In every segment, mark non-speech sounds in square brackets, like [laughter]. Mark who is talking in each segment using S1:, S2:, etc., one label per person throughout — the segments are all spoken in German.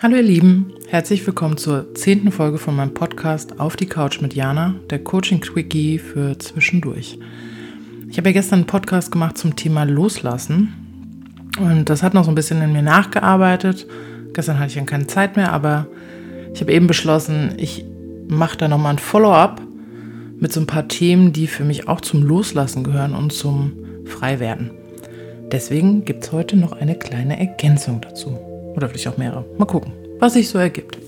S1: Hallo ihr Lieben, herzlich willkommen zur zehnten Folge von meinem Podcast Auf die Couch mit Jana, der Coaching Quickie für zwischendurch. Ich habe ja gestern einen Podcast gemacht zum Thema Loslassen und das hat noch so ein bisschen in mir nachgearbeitet. Gestern hatte ich dann keine Zeit mehr, aber ich habe eben beschlossen, ich mache da nochmal ein Follow-up mit so ein paar Themen, die für mich auch zum Loslassen gehören und zum Freiwerden. Deswegen gibt es heute noch eine kleine Ergänzung dazu. Oder vielleicht auch mehrere. Mal gucken, was sich so ergibt.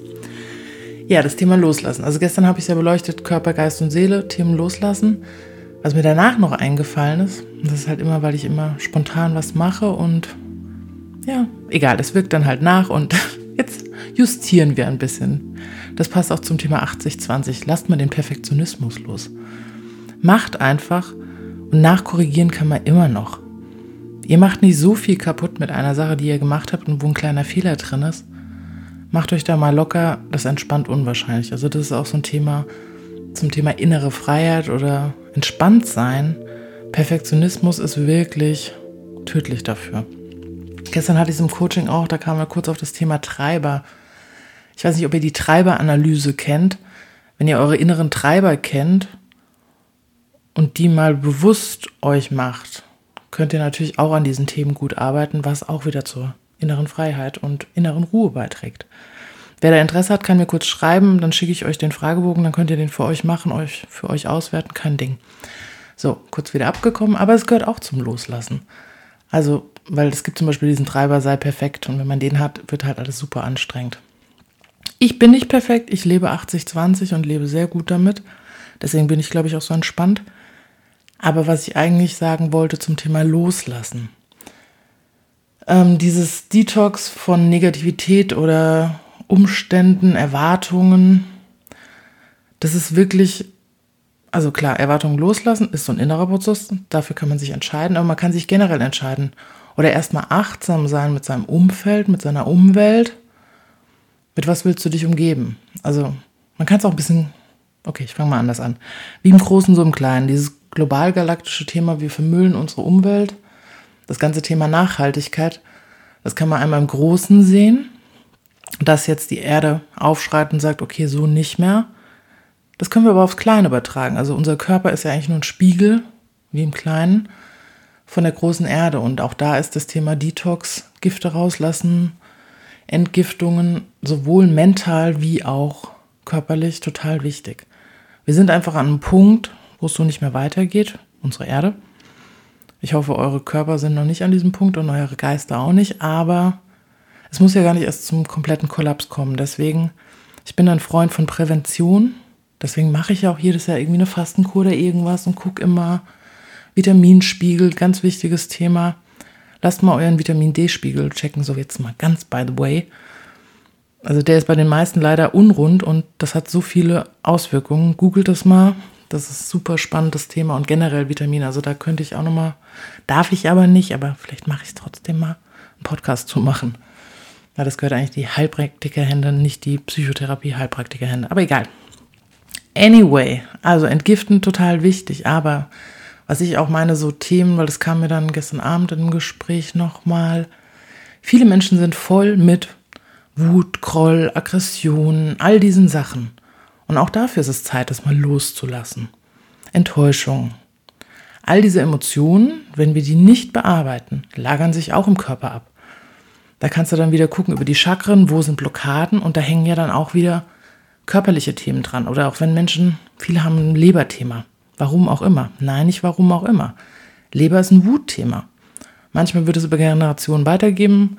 S1: Ja, das Thema Loslassen. Also gestern habe ich es ja beleuchtet, Körper, Geist und Seele, Themen Loslassen. Was mir danach noch eingefallen ist, das ist halt immer, weil ich immer spontan was mache und ja, egal, das wirkt dann halt nach und [laughs] jetzt justieren wir ein bisschen. Das passt auch zum Thema 80-20. Lasst mal den Perfektionismus los. Macht einfach und nachkorrigieren kann man immer noch. Ihr macht nicht so viel kaputt mit einer Sache, die ihr gemacht habt und wo ein kleiner Fehler drin ist. Macht euch da mal locker, das entspannt unwahrscheinlich. Also das ist auch so ein Thema zum Thema innere Freiheit oder entspannt sein. Perfektionismus ist wirklich tödlich dafür. Gestern hatte ich es im Coaching auch, da kamen wir kurz auf das Thema Treiber. Ich weiß nicht, ob ihr die Treiberanalyse kennt. Wenn ihr eure inneren Treiber kennt und die mal bewusst euch macht, könnt ihr natürlich auch an diesen Themen gut arbeiten, was auch wieder zur inneren Freiheit und inneren Ruhe beiträgt. Wer da Interesse hat, kann mir kurz schreiben, dann schicke ich euch den Fragebogen, dann könnt ihr den für euch machen, euch für euch auswerten, kein Ding. So, kurz wieder abgekommen, aber es gehört auch zum Loslassen. Also, weil es gibt zum Beispiel diesen Treiber, sei perfekt und wenn man den hat, wird halt alles super anstrengend. Ich bin nicht perfekt, ich lebe 80-20 und lebe sehr gut damit. Deswegen bin ich, glaube ich, auch so entspannt. Aber was ich eigentlich sagen wollte zum Thema Loslassen. Ähm, dieses Detox von Negativität oder Umständen, Erwartungen, das ist wirklich, also klar, Erwartungen loslassen ist so ein innerer Prozess, dafür kann man sich entscheiden, aber man kann sich generell entscheiden. Oder erstmal achtsam sein mit seinem Umfeld, mit seiner Umwelt. Mit was willst du dich umgeben? Also, man kann es auch ein bisschen, okay, ich fange mal anders an. Wie im Großen, so im Kleinen. Dieses global-galaktische Thema, wir vermüllen unsere Umwelt. Das ganze Thema Nachhaltigkeit, das kann man einmal im Großen sehen, dass jetzt die Erde aufschreit und sagt, okay, so nicht mehr. Das können wir aber aufs Kleine übertragen. Also unser Körper ist ja eigentlich nur ein Spiegel, wie im Kleinen, von der großen Erde. Und auch da ist das Thema Detox, Gifte rauslassen, Entgiftungen, sowohl mental wie auch körperlich, total wichtig. Wir sind einfach an einem Punkt, wo es so nicht mehr weitergeht, unsere Erde. Ich hoffe, eure Körper sind noch nicht an diesem Punkt und eure Geister auch nicht, aber es muss ja gar nicht erst zum kompletten Kollaps kommen. Deswegen, ich bin ein Freund von Prävention. Deswegen mache ich ja auch jedes Jahr irgendwie eine Fastenkur oder irgendwas und gucke immer Vitaminspiegel, ganz wichtiges Thema. Lasst mal euren Vitamin D-Spiegel checken, so jetzt mal ganz by the way. Also der ist bei den meisten leider unrund und das hat so viele Auswirkungen. Googelt das mal, das ist super spannendes Thema und generell Vitamine. Also da könnte ich auch nochmal, darf ich aber nicht, aber vielleicht mache ich es trotzdem mal, einen Podcast zu machen. Ja, das gehört eigentlich die Heilpraktikerhände, nicht die Psychotherapie-Heilpraktikerhände. Aber egal. Anyway, also entgiften total wichtig, aber was ich auch meine, so Themen, weil das kam mir dann gestern Abend im Gespräch nochmal. Viele Menschen sind voll mit Wut, Groll, Aggression, all diesen Sachen. Und auch dafür ist es Zeit, das mal loszulassen. Enttäuschung. All diese Emotionen, wenn wir die nicht bearbeiten, lagern sich auch im Körper ab. Da kannst du dann wieder gucken über die Chakren, wo sind Blockaden und da hängen ja dann auch wieder körperliche Themen dran. Oder auch wenn Menschen, viele haben ein Leberthema. Warum auch immer. Nein, nicht warum auch immer. Leber ist ein Wutthema. Manchmal wird es über Generationen weitergeben.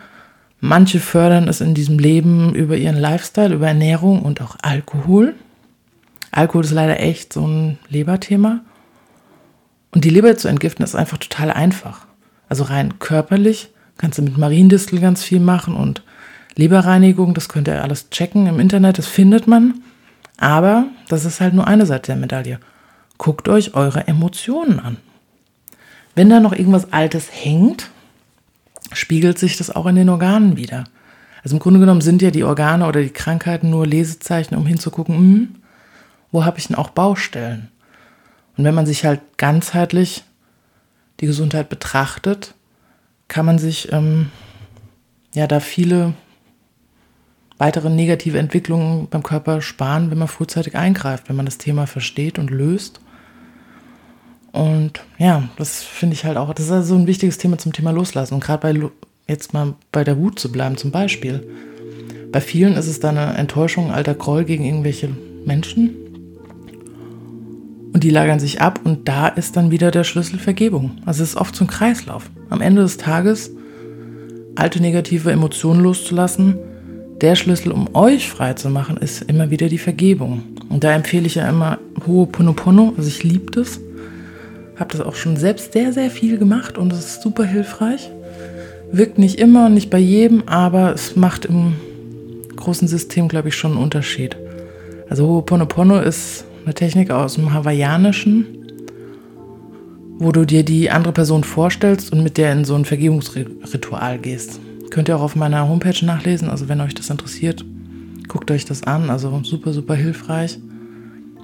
S1: Manche fördern es in diesem Leben über ihren Lifestyle, über Ernährung und auch Alkohol. Alkohol ist leider echt so ein Leberthema. Und die Leber zu entgiften ist einfach total einfach. Also rein körperlich kannst du mit Mariendistel ganz viel machen und Leberreinigung, das könnt ihr alles checken im Internet, das findet man. Aber das ist halt nur eine Seite der Medaille. Guckt euch eure Emotionen an. Wenn da noch irgendwas Altes hängt, spiegelt sich das auch in den Organen wieder. Also im Grunde genommen sind ja die Organe oder die Krankheiten nur Lesezeichen, um hinzugucken, hm, wo habe ich denn auch Baustellen? Und wenn man sich halt ganzheitlich die Gesundheit betrachtet, kann man sich ähm, ja da viele weitere negative Entwicklungen beim Körper sparen, wenn man frühzeitig eingreift, wenn man das Thema versteht und löst. Und ja, das finde ich halt auch, das ist also ein wichtiges Thema zum Thema Loslassen. Und gerade bei, jetzt mal bei der Wut zu bleiben zum Beispiel. Bei vielen ist es dann eine Enttäuschung, alter Groll gegen irgendwelche Menschen. Die lagern sich ab und da ist dann wieder der Schlüssel Vergebung. Also es ist oft so ein Kreislauf. Am Ende des Tages alte negative Emotionen loszulassen. Der Schlüssel, um euch frei zu machen, ist immer wieder die Vergebung. Und da empfehle ich ja immer Ho'oponopono. Also ich liebe das. Habe das auch schon selbst sehr, sehr viel gemacht und es ist super hilfreich. Wirkt nicht immer und nicht bei jedem, aber es macht im großen System, glaube ich, schon einen Unterschied. Also Ho'oponopono ist eine Technik aus dem Hawaiianischen, wo du dir die andere Person vorstellst und mit der in so ein Vergebungsritual gehst. Könnt ihr auch auf meiner Homepage nachlesen, also wenn euch das interessiert, guckt euch das an, also super, super hilfreich.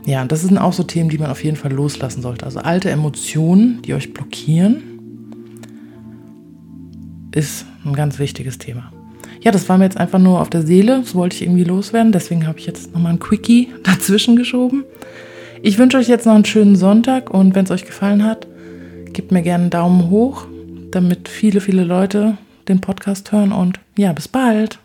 S1: Ja, das sind auch so Themen, die man auf jeden Fall loslassen sollte. Also alte Emotionen, die euch blockieren, ist ein ganz wichtiges Thema. Ja, das war mir jetzt einfach nur auf der Seele. Das wollte ich irgendwie loswerden. Deswegen habe ich jetzt nochmal ein Quickie [laughs] dazwischen geschoben. Ich wünsche euch jetzt noch einen schönen Sonntag und wenn es euch gefallen hat, gebt mir gerne einen Daumen hoch, damit viele, viele Leute den Podcast hören. Und ja, bis bald.